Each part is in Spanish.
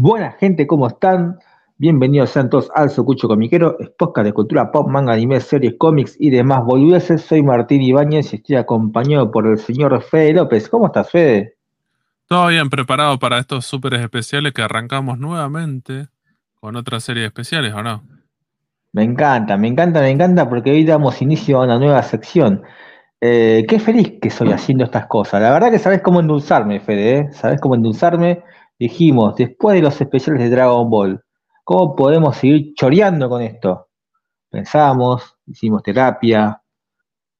Buena gente, ¿cómo están? Bienvenidos sean todos al Socucho Comiquero, es podcast de cultura pop, manga, anime, series, cómics y demás boludeces. Soy Martín Ibáñez y estoy acompañado por el señor Fede López. ¿Cómo estás, Fede? Todo bien, preparado para estos súper especiales que arrancamos nuevamente con otras series especiales, ¿o no? Me encanta, me encanta, me encanta porque hoy damos inicio a una nueva sección. Eh, qué feliz que soy haciendo estas cosas. La verdad que sabes cómo endulzarme, Fede, ¿eh? Sabes cómo endulzarme. Dijimos, después de los especiales de Dragon Ball, ¿cómo podemos seguir choreando con esto? Pensamos, hicimos terapia,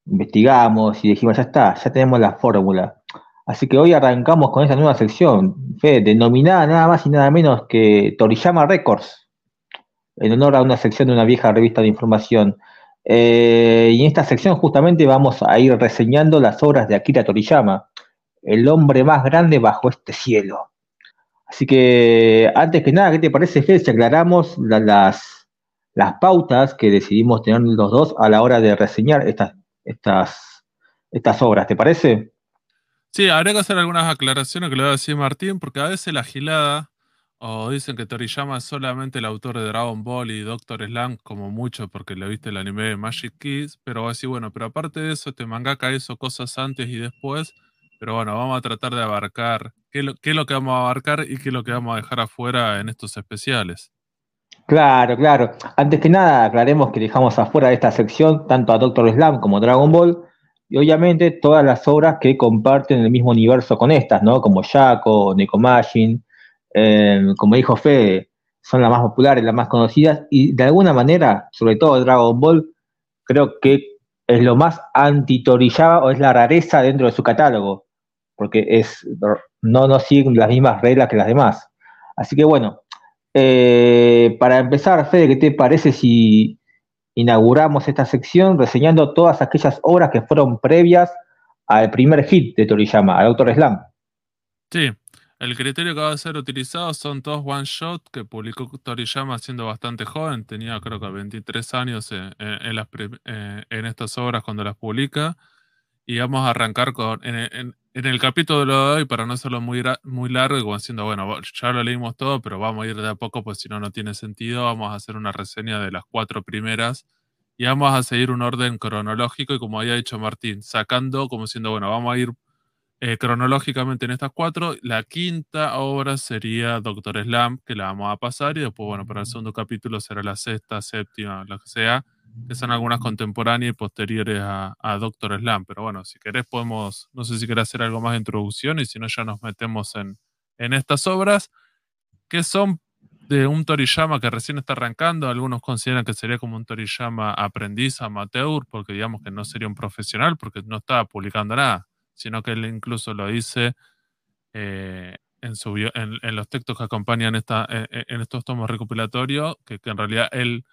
investigamos y dijimos, ya está, ya tenemos la fórmula. Así que hoy arrancamos con esta nueva sección, denominada nada más y nada menos que Toriyama Records en honor a una sección de una vieja revista de información. Eh, y en esta sección justamente vamos a ir reseñando las obras de Akira Toriyama, el hombre más grande bajo este cielo. Así que, antes que nada, ¿qué te parece, Fede, si aclaramos las, las pautas que decidimos tener los dos a la hora de reseñar estas, estas, estas obras? ¿Te parece? Sí, habría que hacer algunas aclaraciones que le voy a decir Martín, porque a veces la gilada o dicen que Toriyama es solamente el autor de Dragon Ball y Doctor Slump, como mucho porque le viste el anime de Magic Kids, pero va a decir, bueno, pero aparte de eso, este mangaka hizo cosas antes y después, pero bueno, vamos a tratar de abarcar qué, es lo que vamos a abarcar y qué es lo que vamos a dejar afuera en estos especiales. Claro, claro. Antes que nada, aclaremos que dejamos afuera de esta sección tanto a Doctor Slump como Dragon Ball, y obviamente todas las obras que comparten el mismo universo con estas, ¿no? Como Shaco, Nekomajin, eh, como dijo Fede, son las más populares, las más conocidas, y de alguna manera, sobre todo Dragon Ball, creo que es lo más anti-Toriyama o es la rareza dentro de su catálogo, porque es, no, no siguen las mismas reglas que las demás. Así que bueno, eh, para empezar, Fede, ¿qué te parece si inauguramos esta sección reseñando todas aquellas obras que fueron previas al primer hit de Toriyama, al Autor Slam? Sí, el criterio que va a ser utilizado son todos one shot que publicó Toriyama siendo bastante joven, tenía creo que 23 años en, eh, en, estas obras cuando las publica. Y vamos a arrancar con el capítulo de hoy, para no hacerlo muy, muy largo diciendo, bueno, ya lo leímos todo, pero vamos a ir de a poco, pues si no, no tiene sentido. Vamos a hacer una reseña de las cuatro primeras y vamos a seguir un orden cronológico y como había dicho Martín, sacando como diciendo, bueno, vamos a ir eh, cronológicamente en estas cuatro. La quinta obra sería Doctor Slam, que la vamos a pasar, y después, bueno, para el segundo capítulo será la sexta, séptima, lo que sea, que son algunas contemporáneas y posteriores a, Doctor Slam. Pero bueno, si querés podemos, no sé si querés hacer algo más de introducción y si no ya nos metemos en, en estas obras, que son de un Toriyama que recién está arrancando. Algunos consideran que sería como un Toriyama aprendiz, amateur, porque digamos que no sería un profesional, porque no estaba publicando nada sino que él incluso lo dice eh, en, los textos que acompañan esta, eh, eh, en estos tomos recopilatorios, que, en realidad él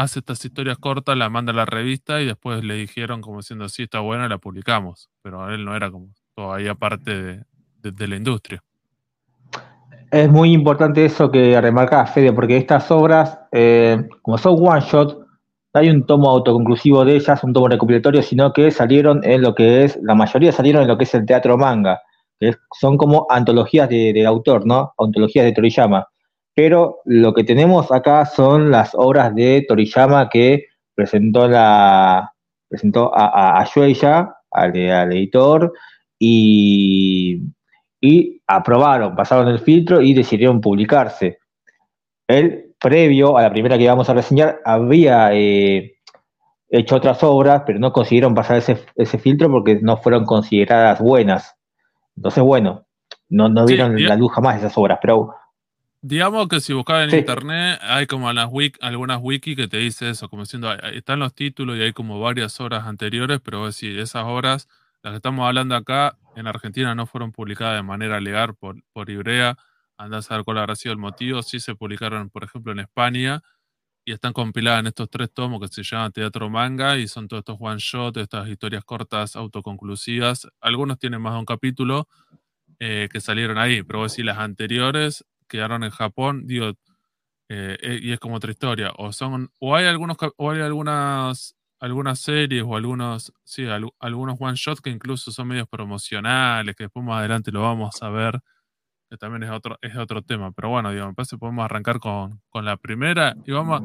hace estas historias cortas, la manda a la revista y después le dijeron como diciendo, sí, está buena, la publicamos, pero él no era como todavía parte de, la industria. Es muy importante eso que remarcás, Fede, porque estas obras, como son one shot, no hay un tomo autoconclusivo de ellas, un tomo recopilatorio, sino que salieron en lo que es, la mayoría salieron en lo que es el teatro manga, que son como antologías de, autor, ¿no? Antologías de Toriyama. Pero lo que tenemos acá son las obras de Toriyama que presentó la presentó a, a, Shueisha, al, editor, y, y aprobaron, pasaron el filtro y decidieron publicarse. Él previo a la primera que íbamos a reseñar, había eh, hecho otras obras, pero no consiguieron pasar ese, filtro porque no fueron consideradas buenas. Entonces, bueno, no, no vieron la luz jamás esas obras, pero... Digamos que si buscas en internet, hay como las algunas wiki que te dice eso, como diciendo, están los títulos y hay como varias obras anteriores, pero sí, esas obras, las que estamos hablando acá, en Argentina no fueron publicadas de manera legal por, por Ibrea, Anda a saber cuál habrá sido el motivo. Sí se publicaron, por ejemplo, en España y están compiladas en estos tres tomos que se llaman Teatro Manga y son todos estos one shot, estas historias cortas autoconclusivas. Algunos tienen más de un capítulo eh, que salieron ahí, pero si las anteriores quedaron en Japón, digo, eh, eh, y es como otra historia. O son, o hay algunos, o hay algunas, algunas series o algunos, sí, algunos one shot que incluso son medios promocionales, que después más adelante lo vamos a ver que también es otro, es otro tema. Pero bueno, digamos, me parece que podemos arrancar con, con la primera y vamos a,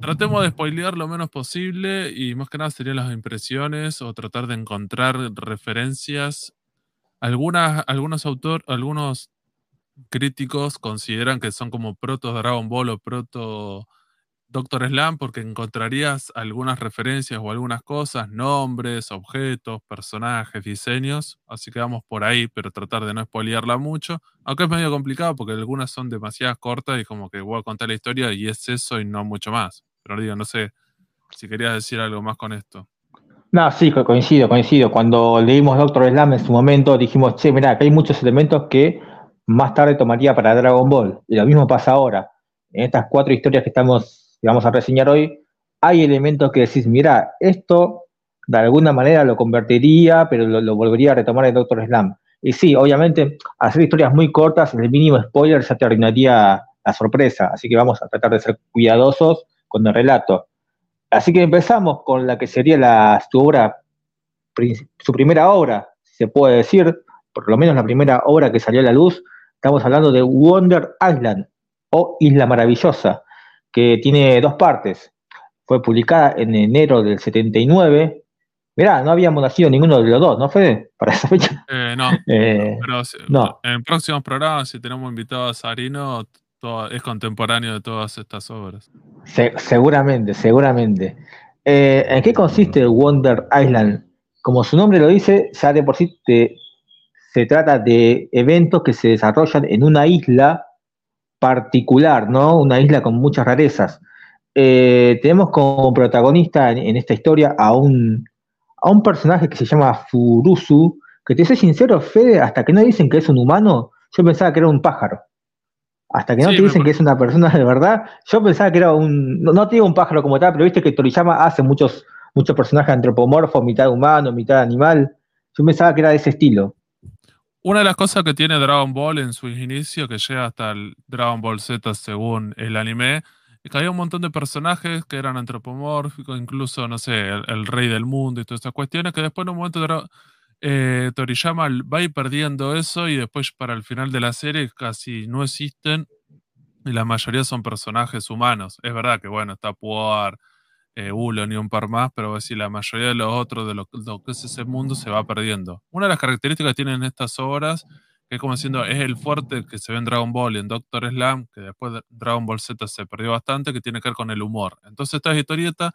tratemos de spoilear lo menos posible y más que nada serían las impresiones o tratar de encontrar referencias. Algunas, algunos autores, algunos críticos consideran que son como proto Dragon Ball o proto Doctor Slam porque encontrarías algunas referencias o algunas cosas, nombres, objetos, personajes, diseños, así que vamos por ahí, pero tratar de no spoilearla mucho, aunque es medio complicado porque algunas son demasiado cortas y como que voy a contar la historia y es eso y no mucho más. Pero digo, no sé si querías decir algo más con esto. No, sí, coincido, coincido. Cuando leímos Doctor Slam en su momento dijimos, che, mira, que hay muchos elementos que más tarde tomaría para Dragon Ball. Y lo mismo pasa ahora. En estas cuatro historias que estamos que vamos a reseñar hoy, hay elementos que decís, mira, esto de alguna manera lo convertiría, pero lo, volvería a retomar el Doctor Slam. Y sí, obviamente, hacer historias muy cortas, el mínimo spoiler ya te arruinaría la sorpresa, así que vamos a tratar de ser cuidadosos con el relato. Así que empezamos con la que sería la, su obra, su primera obra, si se puede decir, por lo menos la primera obra que salió a la luz, estamos hablando de Wonder Island o Isla Maravillosa, que tiene dos partes. Fue publicada en enero del 79. Mirá, no habíamos nacido ninguno de los dos, ¿no, Fede? Para esa fecha. Eh, no. Eh, pero no. en próximos programas, si tenemos invitado a Sarino, es contemporáneo de todas estas obras. seguramente, seguramente. Eh, ¿En qué consiste Wonder Island? Como su nombre lo dice, ya de por sí se trata de eventos que se desarrollan en una isla particular, ¿no? Una isla con muchas rarezas. Eh, tenemos como protagonista en, esta historia a un, a un personaje que se llama Furusu, que te soy sincero, Fede, hasta que no dicen que es un humano, yo pensaba que era un pájaro. Hasta que no te dicen que es una persona de verdad, yo pensaba que era un. No, te digo un pájaro como tal, pero viste que Toriyama hace muchos, muchos personajes antropomorfos, mitad humano, mitad animal. Yo pensaba que era de ese estilo. Una de las cosas que tiene Dragon Ball en su inicio, que llega hasta el Dragon Ball Z según el anime, es que había un montón de personajes que eran antropomórficos, incluso, no sé, el, rey del mundo y todas estas cuestiones, que después en un momento eh, Toriyama va ir perdiendo eso y después para el final de la serie casi no existen y la mayoría son personajes humanos. Es verdad que, bueno, está Puar, eh, y un par más, pero si la mayoría de los otros de lo, que es ese mundo se va perdiendo. Una de las características que tienen estas obras, que es como diciendo, es el fuerte que se ve en Dragon Ball y en Doctor Slam, que después de Dragon Ball Z se perdió bastante, que tiene que ver con el humor. Entonces esta historieta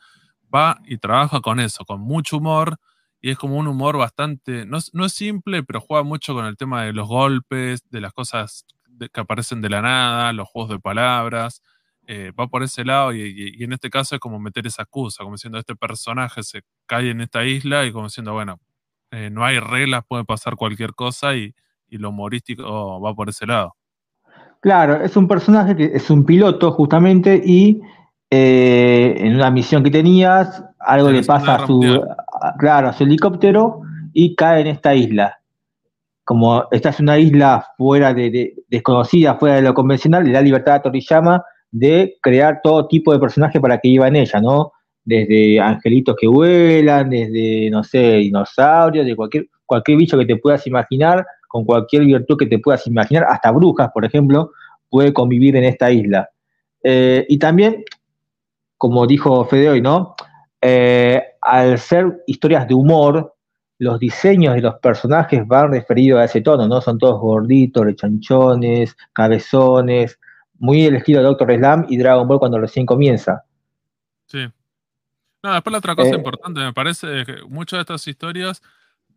va y trabaja con eso, con mucho humor, y es como un humor bastante, no, no es simple, pero juega mucho con el tema de los golpes, de las cosas que aparecen de la nada, los juegos de palabras. Eh, va por ese lado y, en este caso es como meter esa excusa, como diciendo, este personaje se cae en esta isla y como diciendo, bueno, eh, no hay reglas, puede pasar cualquier cosa y, lo humorístico va por ese lado. Claro, es un personaje que es un piloto justamente y eh, en una misión que tenías, algo le pasa a su, claro, a su helicóptero y cae en esta isla. Como esta es una isla fuera de, desconocida, fuera de lo convencional, le da libertad a Toriyama de crear todo tipo de personajes para que iba en ella, ¿no? Desde angelitos que vuelan, desde, no sé, dinosaurios, de cualquier, cualquier bicho que te puedas imaginar, con cualquier virtud que te puedas imaginar, hasta brujas, por ejemplo, puede convivir en esta isla. Eh, y también, como dijo Fede hoy, ¿no? Eh, al ser historias de humor, los diseños de los personajes van referidos a ese tono, ¿no? Son todos gorditos, rechanchones, cabezones, muy el estilo de Doctor Slam y Dragon Ball cuando recién comienza. Sí. No, después la otra cosa eh, importante me parece es que muchas de estas historias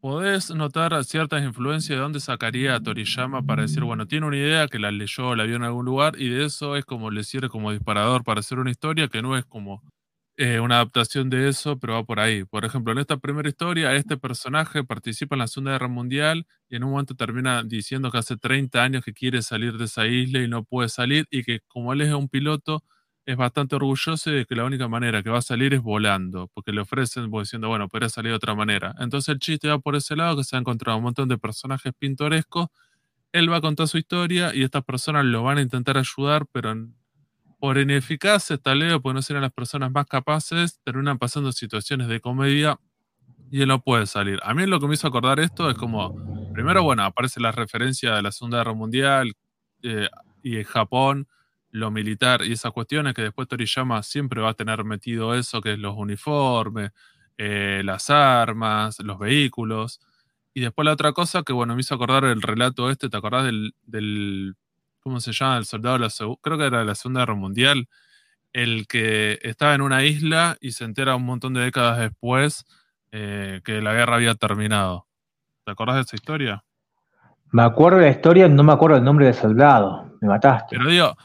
podés notar ciertas influencias de dónde sacaría a Toriyama para decir, bueno, tiene una idea que la leyó, la vio en algún lugar y de eso es como le sirve como disparador para hacer una historia que no es como eh, una adaptación de eso, pero va por ahí. Por ejemplo, en esta primera historia, este personaje participa en la Segunda Guerra Mundial y en un momento termina diciendo que hace 30 años que quiere salir de esa isla y no puede salir y que como él es un piloto, es bastante orgulloso de que la única manera que va a salir es volando, porque le ofrecen pues, diciendo, bueno, podría salir de otra manera. Entonces el chiste va por ese lado, que se ha encontrado un montón de personajes pintorescos, él va a contar su historia y estas personas lo van a intentar ayudar, pero por ineficaces, tal vez, porque no serán las personas más capaces, terminan pasando situaciones de comedia y él no puede salir. A mí lo que me hizo acordar esto es como, primero, bueno, aparece la referencia de la Segunda Guerra Mundial eh, y en Japón, lo militar y esas cuestiones que después Toriyama siempre va a tener metido eso, que es los uniformes, eh, las armas, los vehículos. Y después la otra cosa que, bueno, me hizo acordar el relato este, ¿te acordás del ¿cómo se llama? El soldado de la creo que era de la Segunda Guerra Mundial, el que estaba en una isla y se entera un montón de décadas después eh, que la guerra había terminado. ¿Te acordás de esa historia? Me acuerdo de la historia, no me acuerdo el nombre del soldado. Me mataste. Pero digo,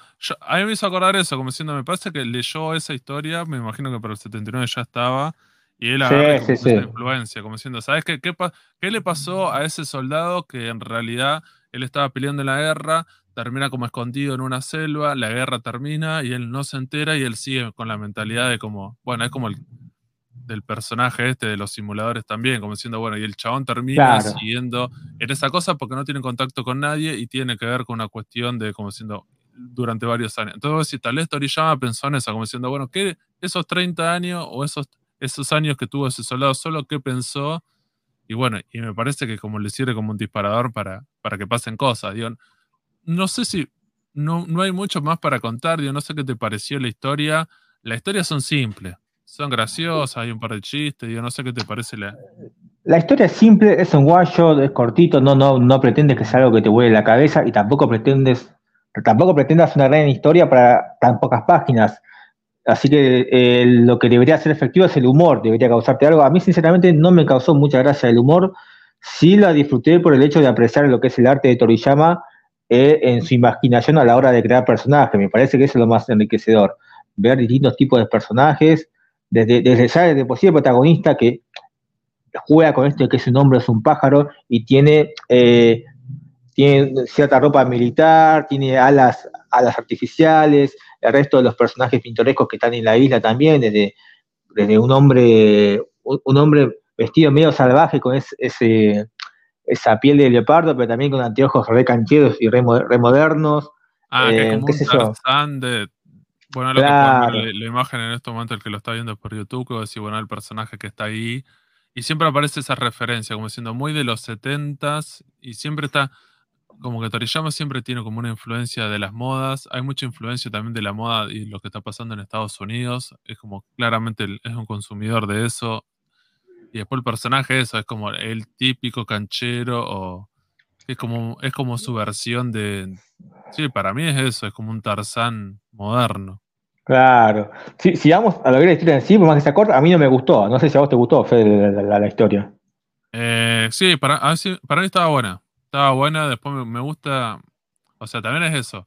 a mí me hizo acordar eso, como diciendo, me parece que leyó esa historia, me imagino que para el 79 ya estaba, y él agarra esa influencia, como diciendo, ¿sabes qué, qué, qué le pasó a ese soldado que en realidad él estaba peleando en la guerra, termina como escondido en una selva, la guerra termina y él no se entera y él sigue con la mentalidad de como, bueno, es como el del personaje este de los simuladores también, como diciendo, bueno, y el chabón termina siguiendo en esa cosa porque no tiene contacto con nadie y tiene que ver con una cuestión de, como diciendo, durante varios años. Entonces, si tal vez Toriyama pensó en eso, como diciendo, bueno, ¿qué esos 30 años o esos, esos años que tuvo ese soldado solo, qué pensó? Y bueno, y me parece que como le sirve como un disparador para, para que pasen cosas. Digo, no sé si, no, no hay mucho más para contar, digo, no sé qué te pareció la historia. Las historias son simples, son graciosas, hay un par de chistes, digo, no sé qué te parece la... La historia es simple, es un one shot, es cortito, no, no, no pretendes que sea algo que te vuele la cabeza y tampoco pretendes tampoco pretendas una gran historia para tan pocas páginas. Así que eh, lo que debería ser efectivo es el humor, debería causarte algo. A mí, sinceramente, no me causó mucha gracia el humor. Sí la disfruté por el hecho de apreciar lo que es el arte de Toriyama eh, en su imaginación a la hora de crear personajes. Me parece que eso es lo más enriquecedor. Ver distintos tipos de personajes, desde, desde ya protagonista que juega con esto de que su nombre es un pájaro y tiene eh, tiene cierta ropa militar, tiene alas, alas artificiales, el resto de los personajes pintorescos que están en la isla también, desde, desde un hombre, un, hombre vestido medio salvaje con ese, esa piel de leopardo, pero también con anteojos re cancheros y re, modernos. Ah, que es eh, como un Tarzán de... Bueno, lo que la, la, imagen en este momento, el que lo está viendo por YouTube, que decir, bueno, el personaje que está ahí, y siempre aparece esa referencia, como siendo muy de los setentas, y siempre está, como que Toriyama siempre tiene como una influencia de las modas. Hay mucha influencia también de la moda y lo que está pasando en Estados Unidos. Es como claramente es un consumidor de eso. Y después el personaje, eso, es como el típico canchero o es como, es como su versión de... Sí, para mí es eso, es como un Tarzán moderno. Claro. si vamos a lo que la historia en sí, por más que sea corta, a mí no me gustó. No sé si a vos te gustó, Fede, la, historia. Eh, sí, para, para mí estaba buena estaba buena, después me, gusta, o sea, también es eso.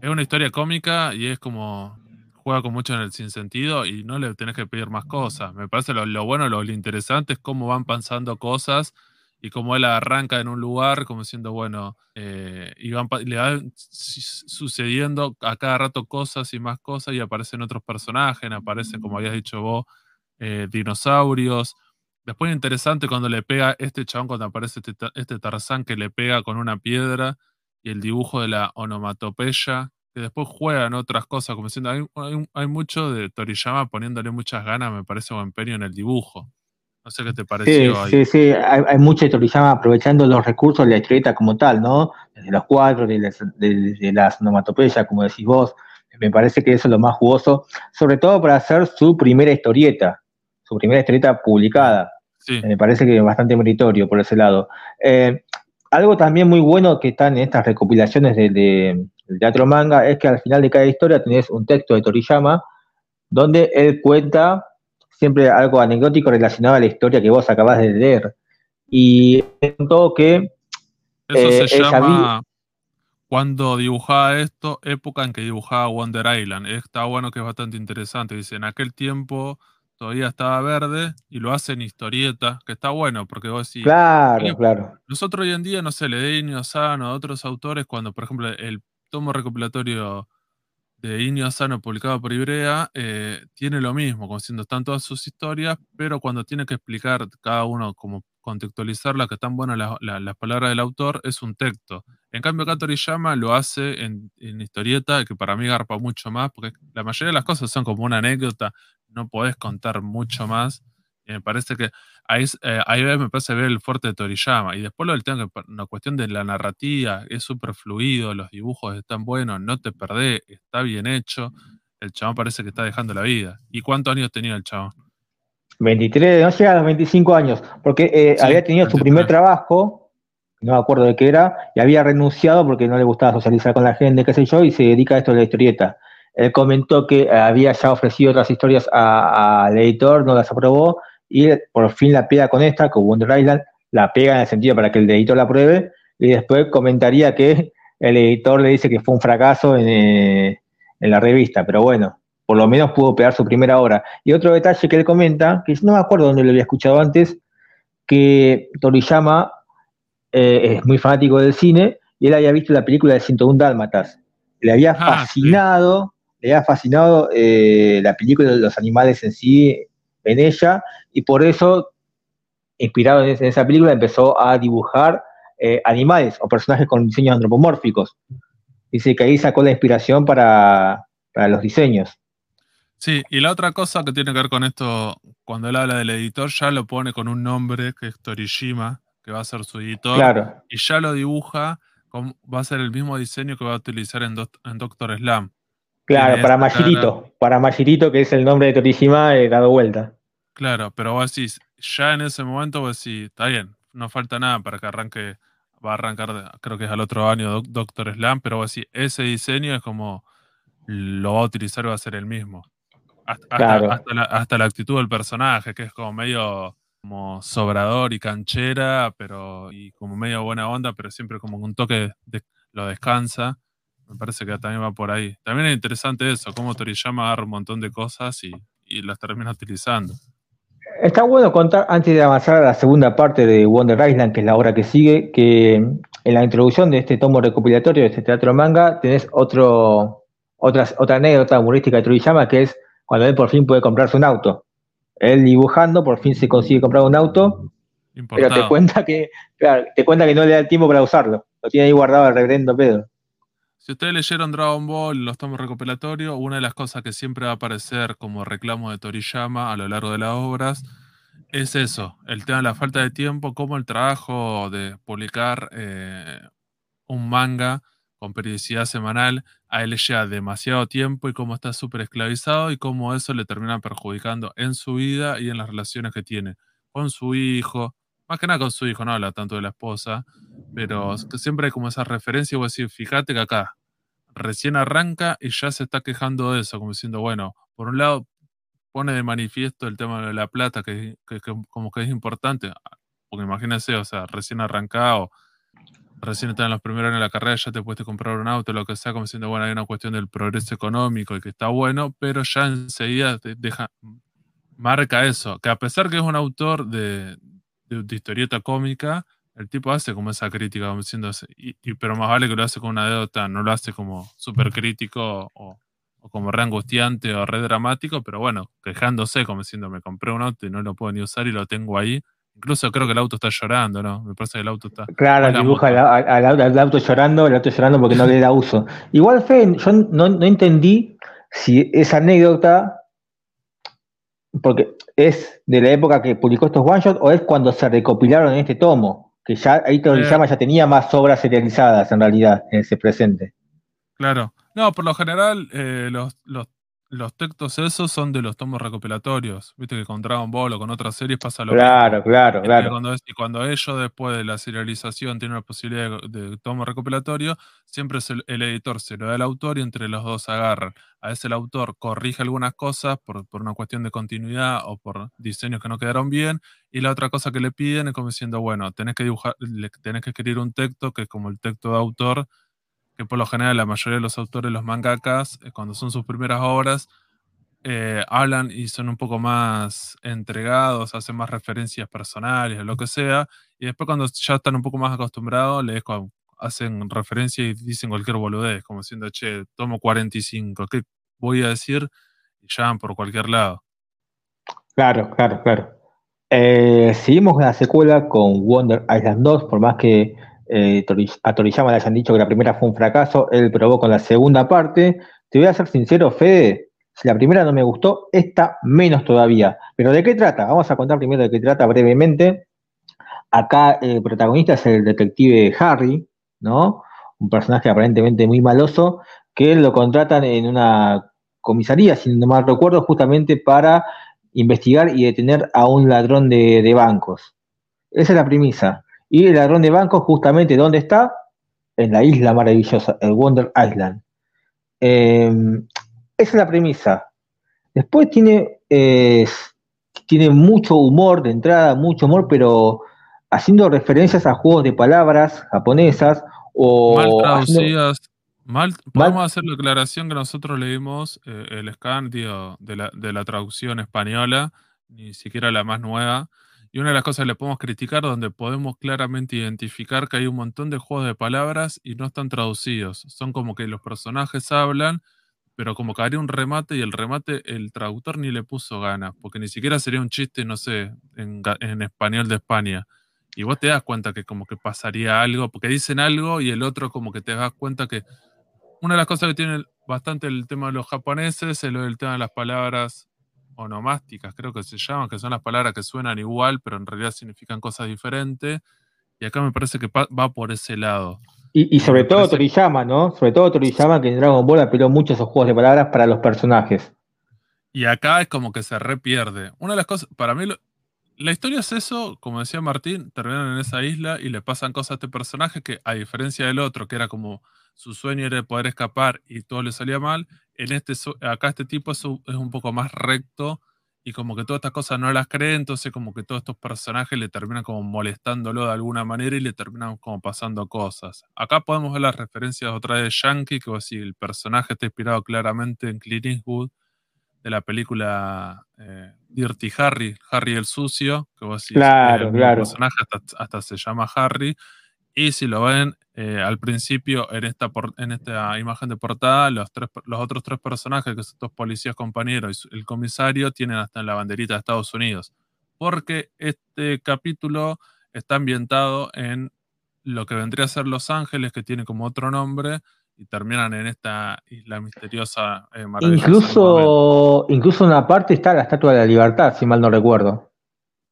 Es una historia cómica y es como juega con mucho en el sinsentido y no le tenés que pedir más cosas. Me parece lo, bueno, lo, interesante es cómo van pasando cosas y cómo él arranca en un lugar como siendo, bueno, eh, y van, le van sucediendo a cada rato cosas y más cosas y aparecen otros personajes, aparecen, como habías dicho vos, eh, dinosaurios, Después interesante cuando le pega este chabón, cuando aparece este, este, Tarzán que le pega con una piedra y el dibujo de la onomatopeya, que después juegan otras cosas, como diciendo, hay, mucho de Toriyama poniéndole muchas ganas, me parece, o empeño en el dibujo. No sé qué te pareció. Sí, ahí. sí, sí, hay, mucho de Toriyama aprovechando los recursos de la historieta como tal, ¿no? Desde los cuadros, de las, de las onomatopeyas, como decís vos. Me parece que eso es lo más jugoso, sobre todo para hacer su primera historieta su primera historieta publicada. Me parece que es bastante meritorio por ese lado. Eh, algo también muy bueno que está en estas recopilaciones de, del teatro manga es que al final de cada historia tenés un texto de Toriyama donde él cuenta siempre algo anecdótico relacionado a la historia que vos acabás de leer. Y todo que... Eso se eh, llama... Cuando dibujaba esto, época en que dibujaba Wonder Island. Está bueno que es bastante interesante. Dice, en aquel tiempo todavía estaba verde y lo hace en historieta, que está bueno, porque vos decís. Claro, claro. Nosotros hoy en día, no sé, le Asano a otros autores, cuando, por ejemplo, el tomo recopilatorio de Inio Asano publicado por Ibrea eh, tiene lo mismo, como siendo están todas sus historias, pero cuando tiene que explicar cada uno, como contextualizar las que están buenas las palabras del autor, es un texto. En cambio, acá Toriyama lo hace en, historieta, que para mí garpa mucho más, porque la mayoría de las cosas son como una anécdota, no podés contar mucho más. Me parece que ahí, eh, ahí me parece ver el fuerte de Toriyama. Y después lo del tema, una cuestión de la narrativa, es súper fluido, los dibujos están buenos, no te perdés, está bien hecho. El chabón parece que está dejando la vida. ¿Y cuántos años tenía el chabón? 23, no llega a los 25 años, porque eh, había tenido su primer trabajo, no me acuerdo de qué era, y había renunciado porque no le gustaba socializar con la gente, qué sé yo, y se dedica a esto de la historieta. Él comentó que había ya ofrecido otras historias al editor, no las aprobó, y por fin la pega con esta, con Wonder Island, la pega en el sentido para que el editor la apruebe, y después comentaría que el editor le dice que fue un fracaso en, eh, en la revista, pero bueno, por lo menos pudo pegar su primera hora. Y otro detalle que él comenta, que no me acuerdo dónde lo había escuchado antes, que Toriyama eh, es muy fanático del cine y él había visto la película de 101 Dálmatas. Le había ah, fascinado, le había fascinado eh, la película de los animales en sí, en ella, y por eso, inspirado en, esa película, empezó a dibujar eh, animales o personajes con diseños antropomórficos. Dice que ahí sacó la inspiración para los diseños. Sí, y la otra cosa que tiene que ver con esto, cuando él habla del editor, ya lo pone con un nombre que es Torishima, que va a ser su editor, claro. y ya lo dibuja, va a ser el mismo diseño que va a utilizar en, Doctor Slam. Claro, para Mashirito, para Mashirito, que es el nombre de Torishima, he dado vuelta. Claro, pero vos decís, ya en ese momento vos decís, está bien, no falta nada para que arranque, va a arrancar, creo que es al otro año Doctor Slam, pero vos decís, ese diseño es como, lo va a utilizar, va a ser el mismo. Hasta, la, actitud del personaje, que es como medio como sobrador y canchera, pero y como medio buena onda, pero siempre como un toque de, lo descansa. Me parece que también va por ahí. También es interesante eso, cómo Toriyama agarra un montón de cosas y, y las termina utilizando. Está bueno contar, antes de avanzar a la segunda parte de Wonder Island, que es la obra que sigue, que en la introducción de este tomo recopilatorio de este teatro manga tenés otro, otra, otra anécdota humorística de Toriyama, que es cuando él por fin puede comprarse un auto. Él dibujando, por fin se consigue comprar un auto, pero te cuenta que, te cuenta que no le da el tiempo para usarlo. Lo tiene ahí guardado el reverendo Pedro. Si ustedes leyeron Dragon Ball, los tomos recopilatorios, una de las cosas que siempre va a aparecer como reclamo de Toriyama a lo largo de las obras es eso, el tema de la falta de tiempo, como el trabajo de publicar eh, un manga con periodicidad semanal, a él le lleva demasiado tiempo y cómo está súper esclavizado y cómo eso le termina perjudicando en su vida y en las relaciones que tiene con su hijo, más que nada con su hijo, no habla tanto de la esposa, pero siempre hay como esa referencia y voy a decir, fíjate que acá recién arranca y ya se está quejando de eso, como diciendo, bueno, por un lado pone de manifiesto el tema de la plata, que, que como que es importante, porque imagínense, o sea, recién arrancado recién estás en los primeros años de la carrera, ya te puedes comprar un auto, lo que sea, como diciendo, bueno, hay una cuestión del progreso económico y que está bueno, pero ya enseguida marca eso, que a pesar que es un autor de, de, historieta cómica, el tipo hace como esa crítica, como y, pero más vale que lo hace con una anécdota, no lo hace como súper crítico o, o, como re angustiante o re dramático, pero bueno, quejándose, como diciendo, me compré un auto y no lo puedo ni usar y lo tengo ahí Incluso creo que el auto está llorando, ¿no? Me parece que el auto está. Claro, dibuja al, auto llorando, el auto llorando porque no le da uso. Igual, Fe, yo no, entendí si esa anécdota, porque es de la época que publicó estos one shot o es cuando se recopilaron en este tomo, que ya ahí Toriyama eh. ya tenía más obras serializadas en realidad en ese presente. Claro. No, por lo general, eh, los, los los textos esos son de los tomos recopilatorios. Viste que con Dragon Ball o con otras series pasa lo claro, mismo. Claro, claro, cuando, y cuando ellos después de la serialización tienen la posibilidad de, tomo recopilatorio, siempre el, editor se lo da al autor y entre los dos agarran. A veces el autor corrige algunas cosas por, por una cuestión de continuidad o por diseños que no quedaron bien. Y la otra cosa que le piden es como diciendo, bueno, tenés que dibujar, tenés que escribir un texto que es como el texto de autor que por lo general la mayoría de los autores, los mangakas, eh, cuando son sus primeras obras, eh, hablan y son un poco más entregados, hacen más referencias personales o lo que sea, y después cuando ya están un poco más acostumbrados, les hacen referencia y dicen cualquier boludez, como diciendo, che, tomo 45, ¿qué voy a decir? Y ya por cualquier lado. Claro, claro, claro. Eh, seguimos la secuela con Wonder Island 2, por más que eh, a Toriyama le hayan dicho que la primera fue un fracaso, él probó con la segunda parte. Te voy a ser sincero, Fede, Si la primera no me gustó, esta menos todavía. Pero ¿de qué trata? Vamos a contar primero de qué trata brevemente. Acá el protagonista es el detective Harry, ¿no? Un personaje aparentemente muy maloso, que lo contratan en una comisaría, si no mal recuerdo, justamente para investigar y detener a un ladrón de, bancos. Esa es la premisa. Y el ladrón de bancos, justamente, ¿dónde está? En la isla maravillosa, el Wonder Island. Em, esa es la premisa. Después tiene, tiene mucho humor de entrada, mucho humor, pero haciendo referencias a juegos de palabras japonesas o... Mal traducidas. Mal, podemos hacer la aclaración que nosotros leímos eh, el scan de, la, de la traducción española, ni siquiera la más nueva. Y una de las cosas que le podemos criticar, donde podemos claramente identificar que hay un montón de juegos de palabras y no están traducidos. Son como que los personajes hablan, pero como que haría un remate y el remate el traductor ni le puso ganas, porque ni siquiera sería un chiste, no sé, en, español de España. Y vos te das cuenta que como que pasaría algo, porque dicen algo y el otro como que te das cuenta que una de las cosas que tiene bastante el tema de los japoneses es el tema de las palabras onomásticas, creo que se llaman, que son las palabras que suenan igual, pero en realidad significan cosas diferentes. Y acá me parece que va por ese lado. Y, sobre todo Toriyama, ¿no? Sobre todo Toriyama que en Dragon Ball apeló mucho esos juegos de palabras para los personajes. Y acá es como que se repierde. Una de las cosas, para mí, la historia es eso, como decía Martín, terminan en esa isla y le pasan cosas a este personaje que, a diferencia del otro, que era como su sueño era poder escapar y todo le salía mal, en este, acá este tipo es, un poco más recto y como que todas estas cosas no las cree, entonces como que todos estos personajes le terminan como molestándolo de alguna manera y le terminan como pasando cosas. Acá podemos ver las referencias otra vez de Yankee, que si el personaje está inspirado claramente en Clint Eastwood, de la película eh, Dirty Harry, Harry el sucio, que vos decís, claro, el personaje hasta, se llama Harry. Y si lo ven eh, al principio en esta, en esta imagen de portada, los, tres, los otros tres personajes, que son dos policías compañeros y el comisario, tienen hasta en la banderita de Estados Unidos. Porque este capítulo está ambientado en lo que vendría a ser Los Ángeles, que tiene como otro nombre, y terminan en esta isla misteriosa. Eh, incluso, incluso en una parte está la Estatua de la Libertad, si mal no recuerdo.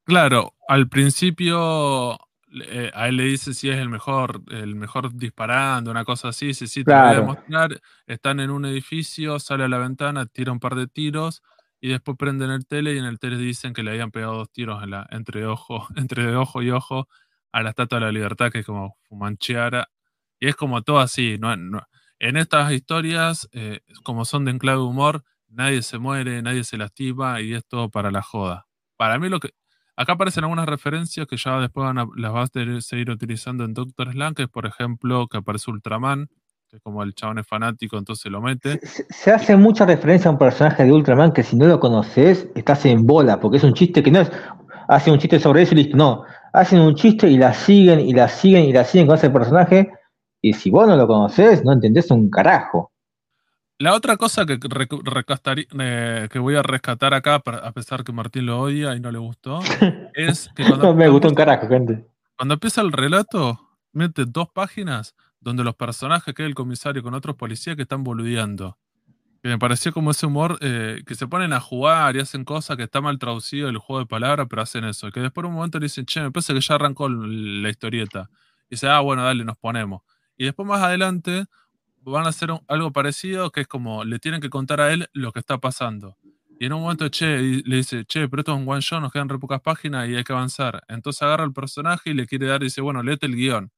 Claro, al principio eh, a él le dice si es el mejor, el mejor disparando, una cosa así, sí, sí, te voy a mostrar. Están en un edificio, sale a la ventana, tira un par de tiros y después prenden el tele y en el tele dicen que le habían pegado dos tiros en la, entre, ojo, entre ojo y ojo a la Estatua de la Libertad, que es como fumancheara. Y es como todo así, no, en estas historias, eh, como son de enclave humor, nadie se muere, nadie se lastima y es todo para la joda. Para mí lo que... Acá aparecen algunas referencias que ya después van a, las vas a seguir utilizando en Doctor Slang, que es por ejemplo que aparece Ultraman, que como el chabón es fanático, entonces lo mete. Se, hace mucha referencia a un personaje de Ultraman que si no lo conoces, estás en bola, porque es un chiste que no es, hacen un chiste sobre eso y listo, no, hacen un chiste y la siguen y la siguen y la siguen con ese personaje y si vos no lo conocés, no entendés un carajo. La otra cosa que, eh, que voy a rescatar acá, a pesar que Martín lo odia y no le gustó, es que cuando, me gustó un carajo, gente. Cuando empieza el relato, mete dos páginas donde los personajes que es el comisario con otros policías que están boludeando. Que me pareció como ese humor eh, que se ponen a jugar y hacen cosas que está mal traducido el juego de palabras, pero hacen eso. Que después en un momento le dicen, che, me parece que ya arrancó la historieta. Y dice, ah, bueno, dale, nos ponemos. Y después más adelante van a hacer algo parecido, que es como le tienen que contar a él lo que está pasando. Y en un momento, che, le dice, che, pero esto es un one shot, nos quedan re pocas páginas y hay que avanzar. Entonces agarra al personaje y le quiere dar y dice, bueno, léete el guion.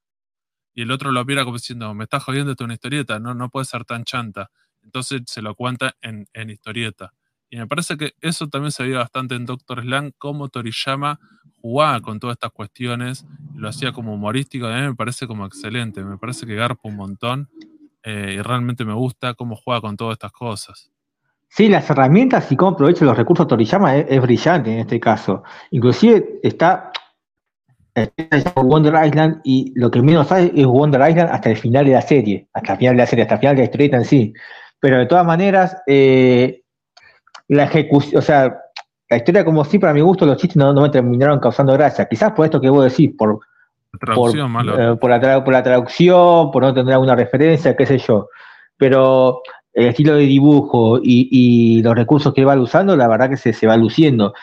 Y el otro lo mira como diciendo, me estás jodiendo esto una historieta, no, no puede ser tan chanta. Entonces se lo cuenta en, en historieta. Y me parece que eso también se veía bastante en Doctor Slang, cómo Toriyama jugaba con todas estas cuestiones, lo hacía como humorístico, a mí me parece como excelente, me parece que garpa un montón eh, y realmente me gusta cómo juega con todas estas cosas. Sí, las herramientas y cómo aprovecha los recursos Toriyama es, brillante en este caso. Inclusive está, Wonder Island y lo que menos sabe es Wonder Island hasta el final de la serie, hasta el final de la serie, hasta el final de la historieta en sí. Pero de todas maneras, eh, la ejecución, o sea, la historia como sí, para mi gusto, los chistes no, me terminaron causando gracia. Quizás por esto que vos decís, por, por, eh, por, la, por la traducción, por no tener alguna referencia, qué sé yo. Pero el estilo de dibujo y, los recursos que va usando, la verdad que se, se va luciendo.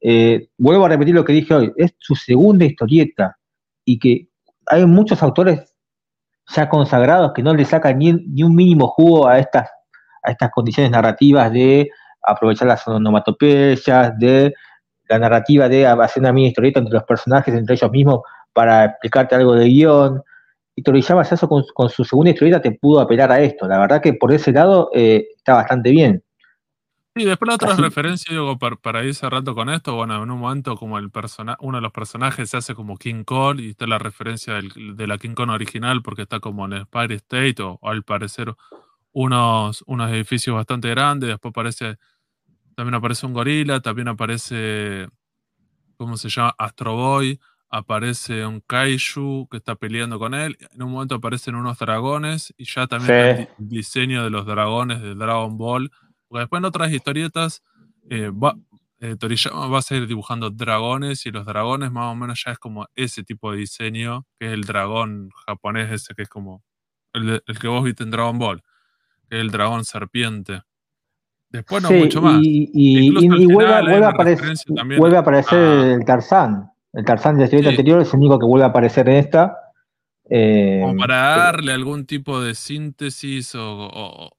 Eh, vuelvo a repetir lo que dije hoy, es su segunda historieta y que hay muchos autores ya consagrados que no le sacan ni, un mínimo jugo a estas, a estas condiciones narrativas de aprovechar las onomatopeyas, de la narrativa de hacer una mini historieta entre los personajes, entre ellos mismos, para explicarte algo de guion. Y Toriyama eso con, con, su segunda historieta te pudo apelar a esto. La verdad que por ese lado eh, está bastante bien. Sí, después la otra referencia, digo, para, ir cerrando con esto, bueno, en un momento como el persona, uno de los personajes se hace como King Kong y está la referencia de la King Kong original porque está como en el Empire State o, al parecer unos, unos edificios bastante grandes, después aparece, también aparece un gorila, también aparece, ¿cómo se llama? Astro Boy, aparece un kaiju que está peleando con él, en un momento aparecen unos dragones y ya también el diseño de los dragones de Dragon Ball porque después en otras historietas, eh, va, eh, Toriyama va a seguir dibujando dragones y los dragones más o menos ya es como ese tipo de diseño, que es el dragón japonés ese que es como el, que vos viste en Dragon Ball, que es el dragón serpiente. Después no mucho más. Y, vuelve, a aparecer, vuelve, a aparecer, el Tarzán. El Tarzán de la historieta anterior es el único que vuelve a aparecer en esta. Eh, como para darle algún tipo de síntesis o,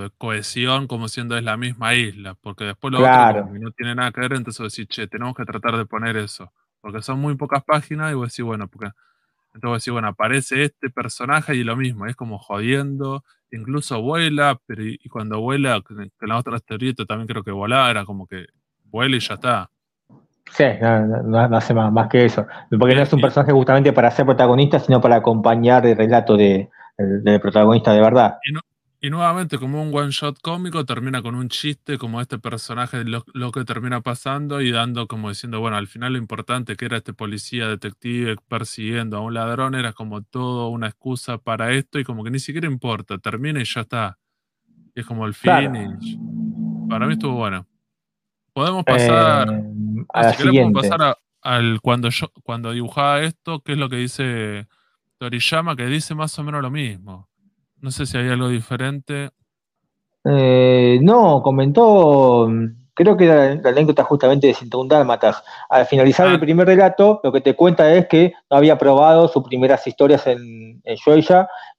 de cohesión, como siendo es la misma isla, porque después lo otro no tiene nada que ver, entonces decir, che, tenemos que tratar de poner eso, porque son muy pocas páginas y vos decís, bueno, porque entonces decís, bueno, aparece este personaje y lo mismo, es como jodiendo, incluso vuela, pero y, cuando vuela, que en la otra teoría también creo que volaba, era como que vuela y ya está. Sí, no, hace más, que eso. Porque no es un personaje justamente para ser protagonista, sino para acompañar el relato de, del protagonista de verdad. Y, nuevamente, como un one shot cómico, termina con un chiste, como este personaje, lo, que termina pasando y dando como diciendo, bueno, al final lo importante que era este policía detective persiguiendo a un ladrón era como todo una excusa para esto y como que ni siquiera importa, termina y ya está. Y es como el finish. Para mí estuvo bueno. Podemos pasar. Eh, si podemos pasar al cuando yo cuando dibujaba esto, ¿qué es lo que dice Toriyama? Que dice más o menos lo mismo. No sé si hay algo diferente. Eh, no, comentó. Creo que la, la anécdota justamente de 101 Dálmatas. Al finalizar el ah. primer relato, lo que te cuenta es que no había probado sus primeras historias en, en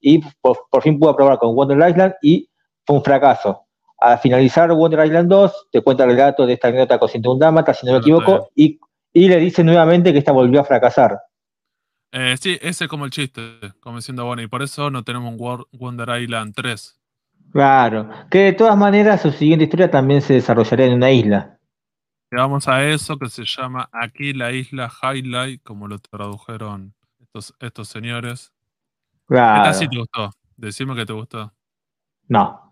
y por, por fin pudo probar con Wonder Island y fue un fracaso a finalizar Wonder Island 2, te cuenta el relato de esta anécdota con 101 Dálmatas, si no me equivoco, y, le dice nuevamente que esta volvió a fracasar. Eh, sí, ese es como el chiste, como diciendo, bueno, y por eso no tenemos un Wonder Island 3. Claro, que de todas maneras su siguiente historia también se desarrollaría en una isla. Vamos a eso que se llama aquí la isla Highlight, como lo tradujeron estos, estos señores. Claro. Esta sí te gustó, decime que te gustó. No.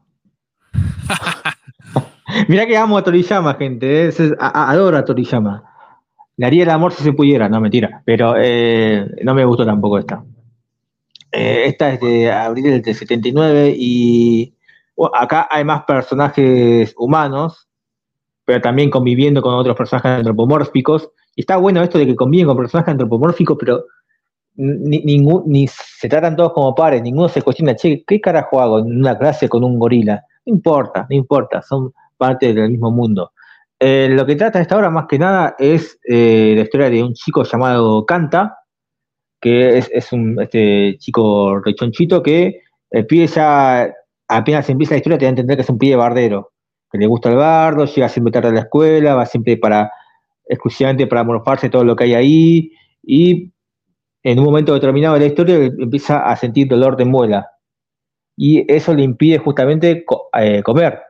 Mirá que amo a Toriyama, gente. ¿eh? adoro a Toriyama. Le haría el amor si se pudiera, no mentira. Pero eh, no me gustó tampoco esta. Eh, esta es de abril del 79 y acá hay más personajes humanos, pero también conviviendo con otros personajes antropomórficos. Y está bueno esto de que conviven con personajes antropomórficos, pero ni, ni se tratan todos como pares, ninguno se cuestiona, che, ¿qué carajo hago en una clase con un gorila? No importa, no importa, son parte del mismo mundo. Eh, lo que trata esta obra más que nada es eh, la historia de un chico llamado Canta, que es, un este, chico rechonchito que empieza, apenas empieza la historia, te da a entender que es un pibe bardero, que le gusta el bardo, llega siempre tarde a la escuela, va siempre para exclusivamente para morfarse todo lo que hay ahí, y en un momento determinado de la historia empieza a sentir dolor de muela, y eso le impide justamente eh, comer,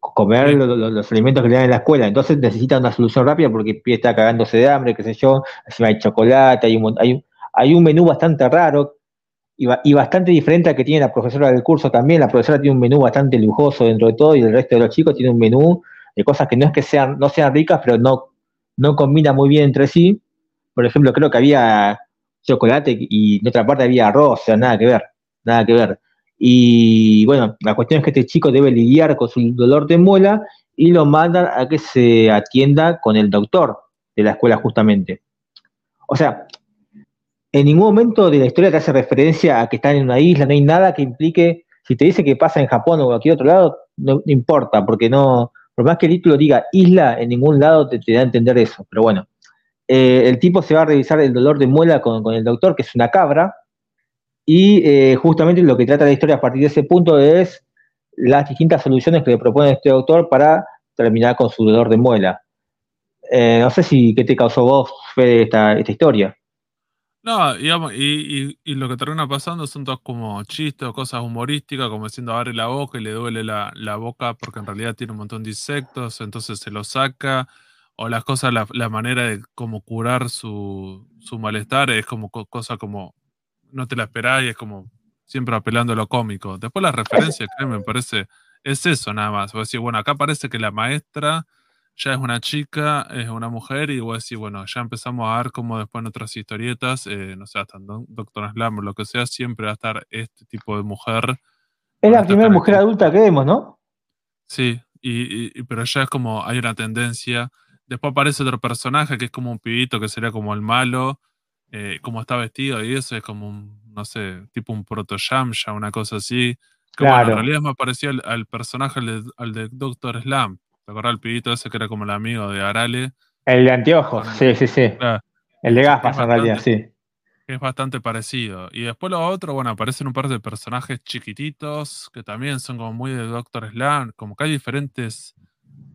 comer los, alimentos que le dan en la escuela. Entonces necesita una solución rápida porque está cagándose de hambre, qué sé yo, encima hay chocolate, hay un, hay, hay un menú bastante raro y, y, bastante diferente al que tiene la profesora del curso también. La profesora tiene un menú bastante lujoso dentro de todo y el resto de los chicos tiene un menú de cosas que no es que sean, no sean ricas, pero no, no combina muy bien entre sí. Por ejemplo, creo que había chocolate y en otra parte había arroz, o sea, nada que ver, nada que ver. Y bueno, la cuestión es que este chico debe lidiar con su dolor de muela y lo mandan a que se atienda con el doctor de la escuela justamente. O sea, en ningún momento de la historia te hace referencia a que están en una isla, no hay nada que implique, Si te dice que pasa en Japón o cualquier otro lado, no, importa, porque no, por más que el título diga isla, en ningún lado te, da a entender eso. Pero bueno, eh, el tipo se va a revisar el dolor de muela con, el doctor, que es una cabra, y eh, justamente lo que trata la historia a partir de ese punto es las distintas soluciones que le propone este doctor para terminar con su dolor de muela. Eh, no sé si qué te causó vos, Fede, esta, esta historia. No, digamos, y, lo que termina pasando son todos como chistes cosas humorísticas, como diciendo abre la boca y le duele la, la, boca porque en realidad tiene un montón de insectos, entonces se lo saca, o las cosas, la, la manera de como curar su, su malestar es como cosa como no te la esperás y es como siempre apelando a lo cómico. Después las referencias, me parece, es eso nada más. Vos decís, bueno, acá parece que la maestra ya es una chica, es una mujer, y vos decís, bueno, ya empezamos a ver como después en otras historietas, eh, no sé, hasta en Doctor Slam o lo que sea, siempre va a estar este tipo de mujer. Es la primera mujer adulta que vemos, ¿no? Sí, y, pero ya es como, hay una tendencia. Después aparece otro personaje que es como un pibito que sería como el malo, eh, como está vestido y eso es como un, no sé, tipo un proto ya una cosa así. Que en realidad es más parecido al, personaje, al de, Doctor Slam. ¿Te acuerdas el pibito ese que era como el amigo de Arale? El de anteojos, sí, sí, sí. El de gafas en realidad, sí. Es bastante parecido. Y después lo otro, bueno, aparecen un par de personajes chiquititos que también son como muy de Doctor Slam. Como que hay diferentes,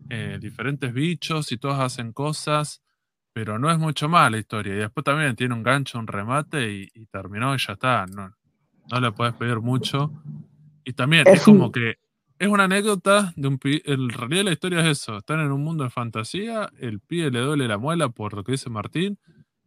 eh, diferentes bichos y todos hacen cosas pero no es mucho más la historia. Y después también tiene un gancho, un remate y, terminó y ya está. No, no le puedes pedir mucho. Y también es, como que es una anécdota de un En realidad la historia es eso. Están en un mundo de fantasía, el pibe le duele la muela por lo que dice Martín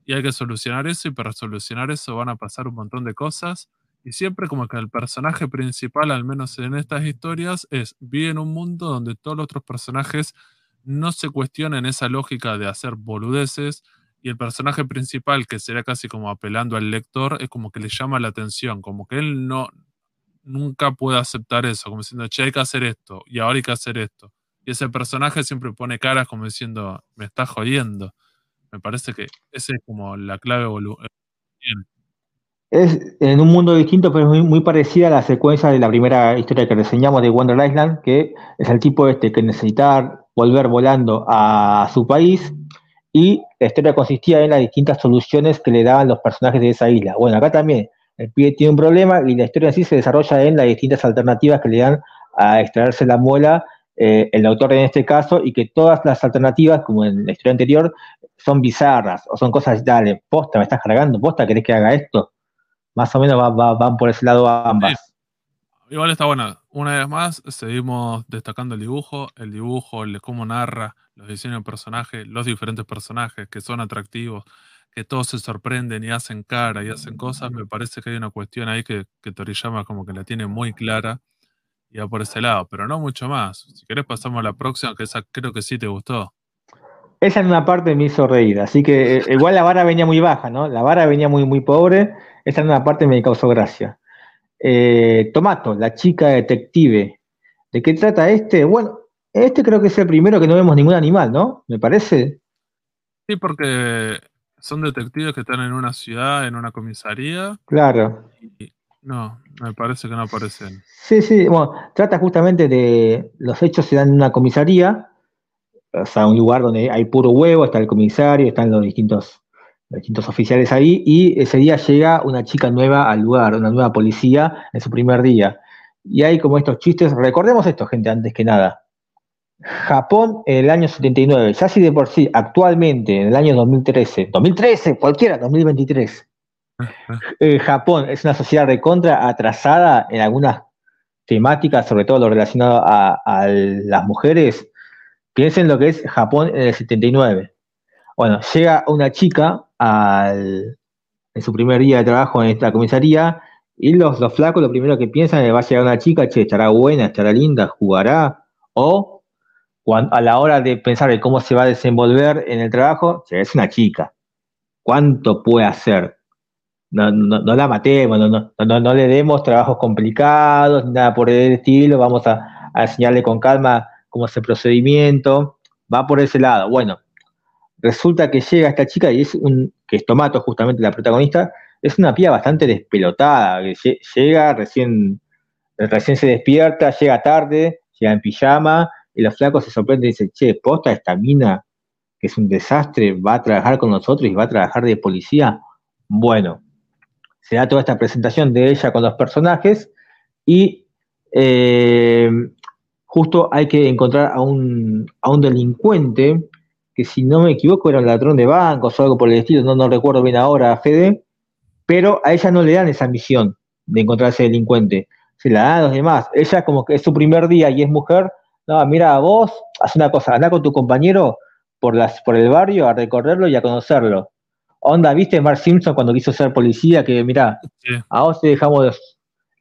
y hay que solucionar eso y para solucionar eso van a pasar un montón de cosas. Y siempre como que el personaje principal, al menos en estas historias, es vive en un mundo donde todos los otros personajes no se cuestiona en esa lógica de hacer boludeces y el personaje principal, que será casi como apelando al lector, es como que le llama la atención, como que él no nunca puede aceptar eso, como diciendo, che, hay que hacer esto y ahora hay que hacer esto. Y ese personaje siempre pone caras como diciendo, me está jodiendo. Me parece que esa es como la clave. Es en un mundo distinto, pero es muy, muy, parecida a la secuencia de la primera historia que reseñamos de Wonder Island, que es el tipo este que necesita volver volando a su país y la historia consistía en las distintas soluciones que le daban los personajes de esa isla. Bueno, acá también el pie tiene un problema y la historia en sí se desarrolla en las distintas alternativas que le dan a extraerse la muela eh, el autor en este caso y que todas las alternativas, como en la historia anterior, son bizarras o son cosas, dale, posta, me estás cargando, posta, ¿querés que haga esto? Más o menos van por ese lado ambas. Igual está buena. Una vez más, seguimos destacando el dibujo, el dibujo, el cómo narra, los diseños de personajes, los diferentes personajes que son atractivos, que todos se sorprenden y hacen cara y hacen cosas. Me parece que hay una cuestión ahí que, que Toriyama como que la tiene muy clara y va por ese lado, pero no mucho más. Si querés pasamos a la próxima, que esa creo que sí te gustó. Esa en una parte me hizo reír, así que eh, igual la vara venía muy baja, ¿no? La vara venía muy, muy pobre, esa en una parte me causó gracia. Eh, Tomato, la chica detective. ¿De qué trata este? Bueno, este creo que es el primero que no vemos ningún animal, ¿no? Me parece. Sí, porque son detectives que están en una ciudad, en una comisaría. Claro. no, me parece que no aparecen. Sí, sí, bueno, trata justamente de los hechos se dan en una comisaría, o sea, un lugar donde hay puro huevo, está el comisario, están los distintos distintos oficiales ahí, y ese día llega una chica nueva al lugar, una nueva policía en su primer día. Y hay como estos chistes, recordemos esto, gente, antes que nada. Japón en el año 79, ya si de por sí, actualmente, en el año 2013, 2013, cualquiera, 2023, eh, Japón es una sociedad recontra atrasada en algunas temáticas, sobre todo lo relacionado a, a las mujeres. Piensen lo que es Japón en el 79. Bueno, llega una chica al, en su primer día de trabajo en esta comisaría y los, los flacos lo primero que piensan es va a llegar una chica, che, estará buena, estará linda, jugará, o a la hora de pensar en cómo se va a desenvolver en el trabajo, che, es una chica. ¿Cuánto puede hacer? No, la matemos, no, no, le demos trabajos complicados, nada por el estilo, vamos a enseñarle con calma cómo es el procedimiento, va por ese lado. Bueno, resulta que llega esta chica y es un, que es Tomato, justamente la protagonista, es una pía bastante despelotada, que llega recién recién se despierta, llega tarde, llega en pijama, y los flacos se sorprenden y dicen, che, posta esta mina, que es un desastre, va a trabajar con nosotros y va a trabajar de policía. Bueno, se da toda esta presentación de ella con los personajes y eh, justo hay que encontrar a un, a un delincuente que si no me equivoco era un ladrón de bancos o algo por el estilo, no, no recuerdo bien ahora, Fede, pero a ella no le dan esa misión de encontrar a ese delincuente, se la dan a los demás. Ella como que es su primer día y es mujer, no, mira, vos, haz una cosa, anda con tu compañero por, las, por el barrio a recorrerlo y a conocerlo. Onda, ¿viste Mark Simpson cuando quiso ser policía? Que mira, a vos te dejamos,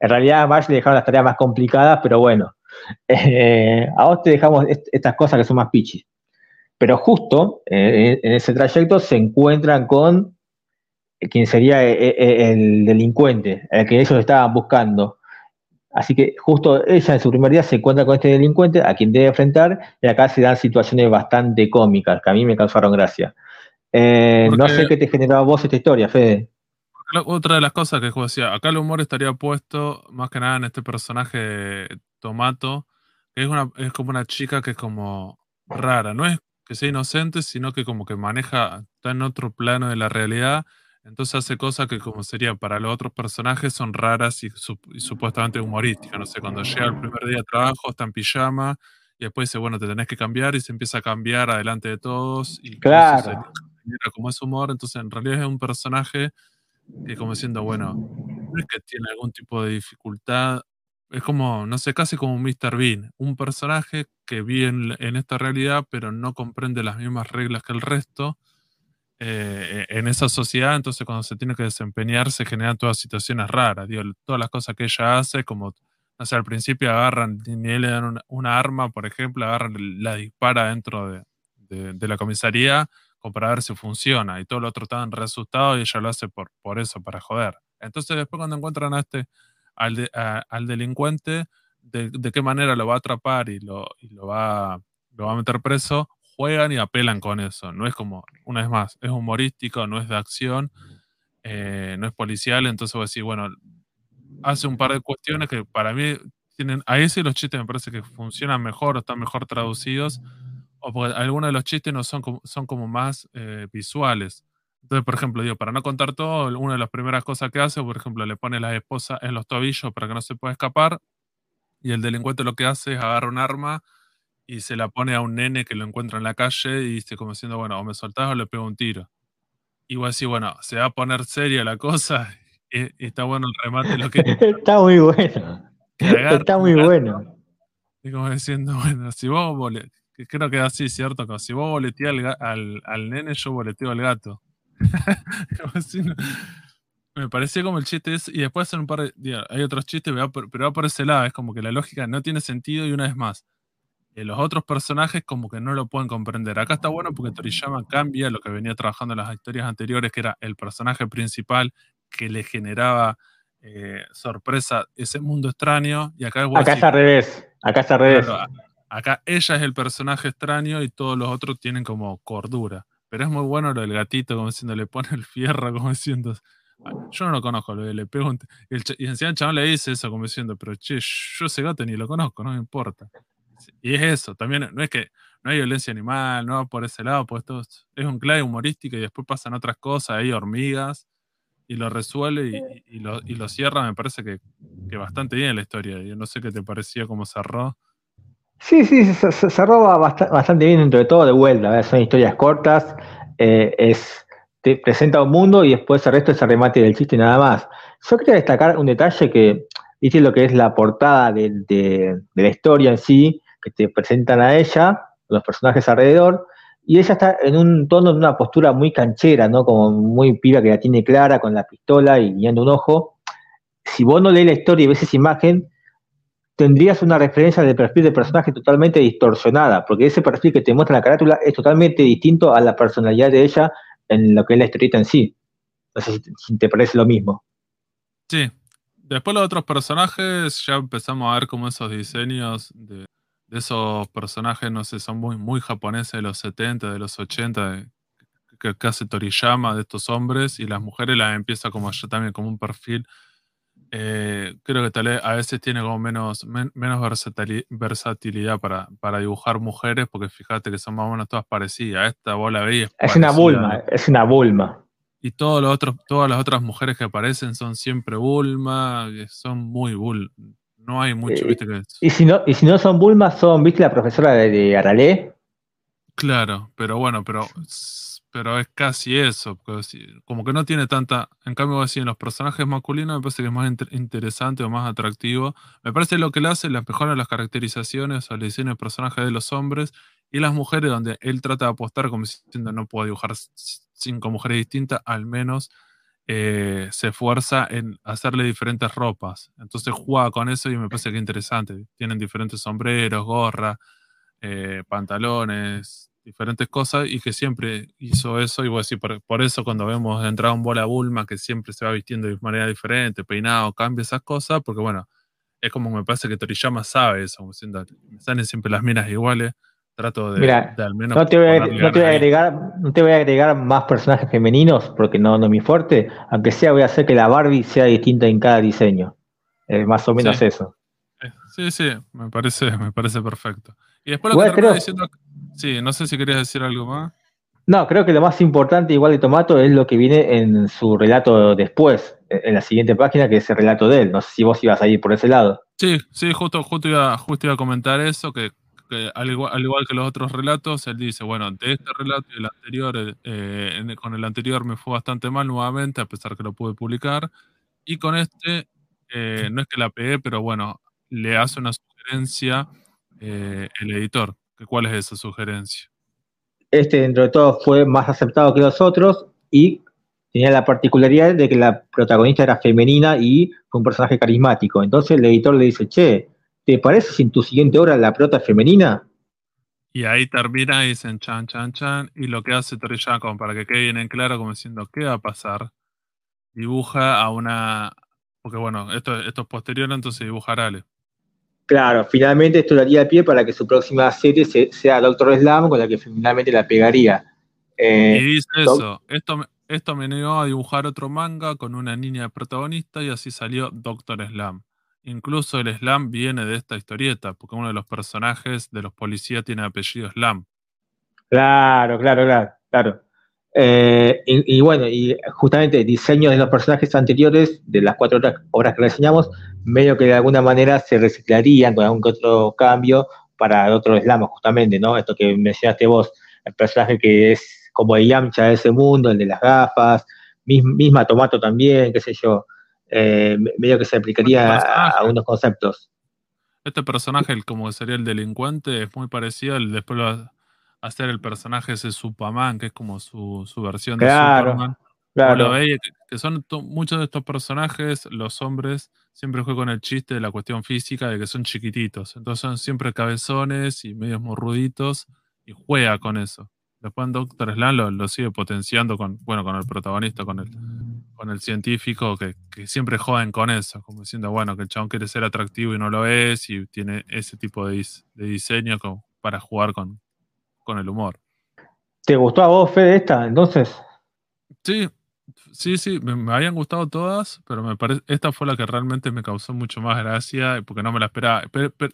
en realidad a Mark le dejaron las tareas más complicadas, pero bueno, eh, a vos te dejamos estas cosas que son más pichis. Pero justo eh, en ese trayecto se encuentran con quien sería eh, el delincuente, el que ellos estaban buscando. Así que justo ella en su primer día se encuentra con este delincuente a quien debe enfrentar y acá se dan situaciones bastante cómicas que a mí me causaron gracia. Eh, no sé qué te generó a vos esta historia, Fede. Otra de las cosas que decía, acá el humor estaría puesto más que nada en este personaje Tomato, que es, una, es como una chica que es como rara, no es que sea inocente, sino que como que maneja, está en otro plano de la realidad, entonces hace cosas que como sería para los otros personajes son raras y, supuestamente humorísticas, no sé, cuando llega el primer día de trabajo está en pijama y después dice, bueno, te tenés que cambiar y se empieza a cambiar adelante de todos y claro. como es humor, entonces en realidad es un personaje que como diciendo, bueno, no es que tiene algún tipo de dificultad es como, no sé, casi como un Mr. Bean, un personaje que vive en, esta realidad, pero no comprende las mismas reglas que el resto eh, en esa sociedad, entonces cuando se tiene que desempeñar se generan todas situaciones raras, todas las cosas que ella hace, como, no sé, al principio agarran, ni le dan una, arma, por ejemplo, agarran, la dispara dentro de, de, la comisaría como para ver si funciona, y todo lo otro estaban re y ella lo hace por, por eso, para joder. Entonces después cuando encuentran a este al, delincuente de, qué manera lo va a atrapar y lo, lo, va, lo va a meter preso, juegan y apelan con eso. No es como, una vez más, es humorístico, no es de acción, eh, no es policial, entonces voy a decir, bueno, hace un par de cuestiones que para mí tienen, a ese los chistes me parece que funcionan mejor o están mejor traducidos, o porque algunos de los chistes no son como, son como más eh, visuales. Entonces, por ejemplo, digo, para no contar todo, una de las primeras cosas que hace, por ejemplo, le pone la esposa en los tobillos para que no se pueda escapar. Y el delincuente lo que hace es agarra un arma y se la pone a un nene que lo encuentra en la calle y dice como diciendo, bueno, o me soltás o le pego un tiro. Y voy a decir, bueno, se va a poner seria la cosa y, está bueno el remate. Lo que, está muy bueno. está muy bueno. Y como diciendo, bueno, si vos creo que es así, ¿cierto? Como si vos boleteás al, al, al nene, yo boleteo al gato. me parecía como el chiste es, y después un par de, hay otros chistes, pero va por ese lado, es como que la lógica no tiene sentido y una vez más, eh, los otros personajes como que no lo pueden comprender. Acá está bueno porque Toriyama cambia lo que venía trabajando en las historias anteriores, que era el personaje principal que le generaba eh, sorpresa ese mundo extraño, y acá Acá está al revés, acá está al revés. acá ella es el personaje extraño y todos los otros tienen como cordura. Pero es muy bueno lo del gatito, como diciendo, le pone el fierro, como diciendo. Yo no lo conozco, le pego un. y encima el chabón le dice eso, como diciendo, pero che, yo ese gato ni lo conozco, no me importa. Y es eso, también no es que no hay violencia animal, no va por ese lado, pues esto es un clave humorístico y después pasan otras cosas, hay hormigas, y lo resuelve y, lo, y lo, cierra, me parece que, que, bastante bien la historia. Yo no sé qué te parecía cómo cerró. Sí, sí, se, cerró bastante, bien dentro de todo, de vuelta. Son historias cortas, eh, es, te presenta un mundo y después el resto es el remate del chiste y nada más. Yo quería destacar un detalle que, viste lo que es la portada de, la historia en sí, que te presentan a ella, los personajes alrededor, y ella está en un tono de una postura muy canchera, ¿no? Como muy piba que la tiene clara con la pistola y guiando un ojo. Si vos no lees la historia y ves esa imagen, tendrías una referencia del perfil del personaje totalmente distorsionada, porque ese perfil que te muestra la carátula es totalmente distinto a la personalidad de ella en lo que es la historieta en sí. No sé si te parece lo mismo. Sí. Después los otros personajes, ya empezamos a ver como esos diseños de, esos personajes, no sé, son muy, muy japoneses de los 70, de los 80, que, hace Toriyama de estos hombres, y las mujeres las empieza como ya también como un perfil eh, creo que tal vez a veces tiene como menos, menos versatilidad para, para dibujar mujeres, porque fíjate que son más o menos todas parecidas. Esta bola veis. Es, una Bulma, es una Bulma. Y todos los otros, todas las otras mujeres que aparecen son siempre Bulma, son muy Bulma. No hay mucho, viste Y si no, y si no son Bulma, son, viste, la profesora de, de Aralé. Claro, pero bueno, pero pero es casi eso, como que no tiene tanta, en cambio así en los personajes masculinos me parece que es más interesante o más atractivo. Me parece lo que le hace, le mejora las caracterizaciones o el diseño de personajes de los hombres y las mujeres donde él trata de apostar como diciendo no puedo dibujar cinco mujeres distintas, al menos eh, se esfuerza en hacerle diferentes ropas. Entonces juega con eso y me parece que es interesante. Tienen diferentes sombreros, gorra, eh, pantalones, diferentes cosas y que siempre hizo eso. Y voy a decir, por, eso cuando vemos entrar un bola Bulma que siempre se va vistiendo de manera diferente, peinado, cambia esas cosas, porque bueno, es como me parece que Toriyama sabe eso, me salen siempre las minas iguales. Trato de, al menos. No te, voy a, no te voy a agregar, no te voy a agregar más personajes femeninos porque no, no es mi fuerte. Aunque sea, voy a hacer que la Barbie sea distinta en cada diseño. más o menos eso. Sí, sí, me parece, me parece perfecto. Y después lo que termina diciendo. Sí, no sé si querías decir algo más. No, creo que lo más importante, igual de Tomato, es lo que viene en su relato después, en la siguiente página, que es el relato de él. No sé si vos ibas a ir por ese lado. Sí, sí, justo, justo, iba, justo iba a comentar eso, que, al, igual, que los otros relatos, él dice, bueno, de este relato y el anterior, eh, con el anterior me fue bastante mal nuevamente, a pesar que lo pude publicar. Y con este, eh, no es que la pegué, pero bueno, le hace una sugerencia eh, el editor. ¿Cuál es esa sugerencia? Este, dentro de todo, fue más aceptado que los otros y tenía la particularidad de que la protagonista era femenina y fue un personaje carismático. Entonces el editor le dice, che, ¿te parece si en tu siguiente obra la prota es femenina? Y ahí termina y dicen chan, chan, chan. Y lo que hace Toriyama, como para que quede bien en claro, como diciendo, ¿qué va a pasar? Dibuja a una. Porque bueno, esto, esto es posterior, entonces dibuja a. Claro, finalmente esto daría pie para que su próxima serie sea Doctor Slam, con la que finalmente la pegaría. Eh, y dice eso, esto, esto me negó a dibujar otro manga con una niña protagonista y así salió Doctor Slam. Incluso el Slam viene de esta historieta, porque uno de los personajes de los policías tiene apellido Slam. Claro, claro, claro, claro. Eh, y, bueno, y justamente diseño de los personajes anteriores, de las cuatro obras que reseñamos, medio que de alguna manera se reciclarían con algún otro cambio para otro slam, justamente, ¿no? Esto que mencionaste vos, el personaje que es como el Yamcha de ese mundo, el de las gafas, misma Tomato también, qué sé yo, eh, medio que se aplicaría a, a, unos conceptos. Este personaje, el, como sería el delincuente, es muy parecido al después lo, hacer el personaje ese Superman, que es como su, versión de Superman. Claro. que, son muchos de estos personajes, los hombres, siempre juegan con el chiste de la cuestión física de que son chiquititos. Entonces son siempre cabezones y medios morruditos y juega con eso. Después en Doctor Slam lo, sigue potenciando con, bueno, con el protagonista, con el, con el científico, que, siempre joden con eso, como diciendo, bueno, que el chabón quiere ser atractivo y no lo es, y tiene ese tipo de, de diseño como para jugar con, con el humor. ¿Te gustó a vos, Fede, esta entonces? Sí, sí, sí, me, habían gustado todas, pero me parece, esta fue la que realmente me causó mucho más gracia porque no me la esperaba.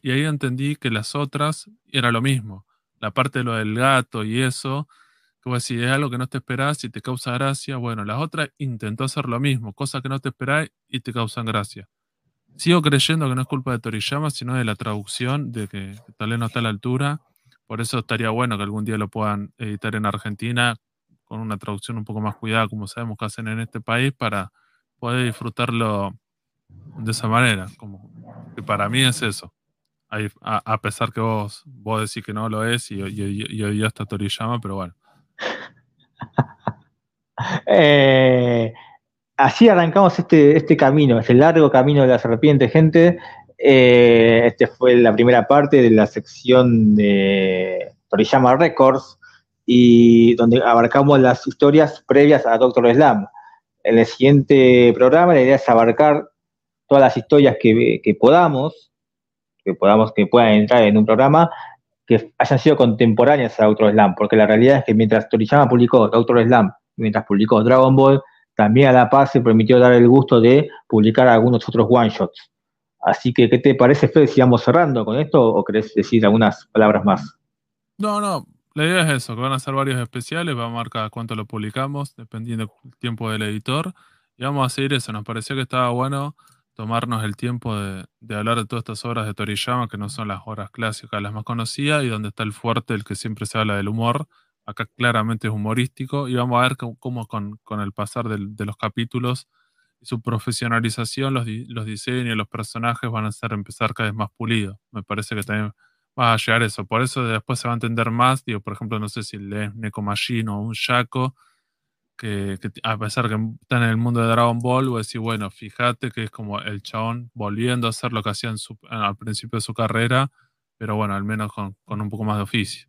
y ahí entendí que las otras era lo mismo. La parte de lo del gato y eso, como si es algo que no te esperás y te causa gracia, bueno, las otras intentó hacer lo mismo, cosas que no te esperás y te causan gracia. Sigo creyendo que no es culpa de Toriyama, sino de la traducción, de que tal vez no está a la altura por eso estaría bueno que algún día lo puedan editar en Argentina con una traducción un poco más cuidada, como sabemos que hacen en este país, para poder disfrutarlo de esa manera. Como que para mí es eso. A, pesar que vos, vos decís que no lo es y, y, hasta Toriyama, pero bueno. Eh, así arrancamos este, este camino, este largo camino de la serpiente, gente. Eh, este fue la primera parte de la sección de Toriyama Records y donde abarcamos las historias previas a Doctor Slam. En el siguiente programa la idea es abarcar todas las historias que, podamos, que podamos, que puedan entrar en un programa que hayan sido contemporáneas a Doctor Slam, porque la realidad es que mientras Toriyama publicó Doctor Slam, mientras publicó Dragon Ball, también a la paz se permitió dar el gusto de publicar algunos otros one-shots. Así que, ¿qué te parece, Fede, si vamos cerrando con esto o querés decir algunas palabras más? No, no, la idea es eso, que van a ser varios especiales, va a marcar cuánto lo publicamos, dependiendo del tiempo del editor. Y vamos a seguir eso, nos pareció que estaba bueno tomarnos el tiempo de, hablar de todas estas obras de Toriyama, que no son las obras clásicas las más conocidas, y donde está el fuerte, el que siempre se habla del humor. Acá claramente es humorístico, y vamos a ver cómo, con, el pasar de los capítulos su profesionalización, los, los diseños, los personajes van a ser empezar cada vez más pulidos. Me parece que también va a llegar eso. Por eso después se va a entender más. Digo, por ejemplo, no sé si lees Neko Machine o un Shaco, que, a pesar que está en el mundo de Dragon Ball, vos decís, bueno, fíjate que es como el chabón volviendo a hacer lo que hacía al principio de su carrera, pero bueno, al menos con, con un poco más de oficio.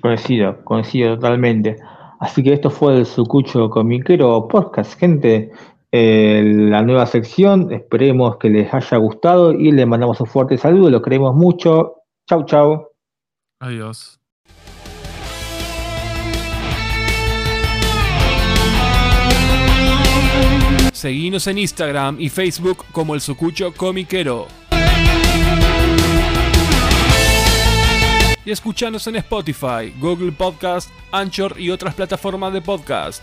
Coincido, coincido totalmente. Así que esto fue el Sucucho Comiquero Podcast, gente. Eh, la nueva sección. Esperemos que les haya gustado y les mandamos un fuerte saludo. Lo queremos mucho. Chau, chau. Adiós. Seguimos en Instagram y Facebook como el Sucucho Comiquero. Y escuchanos en Spotify, Google Podcast, Anchor y otras plataformas de podcast.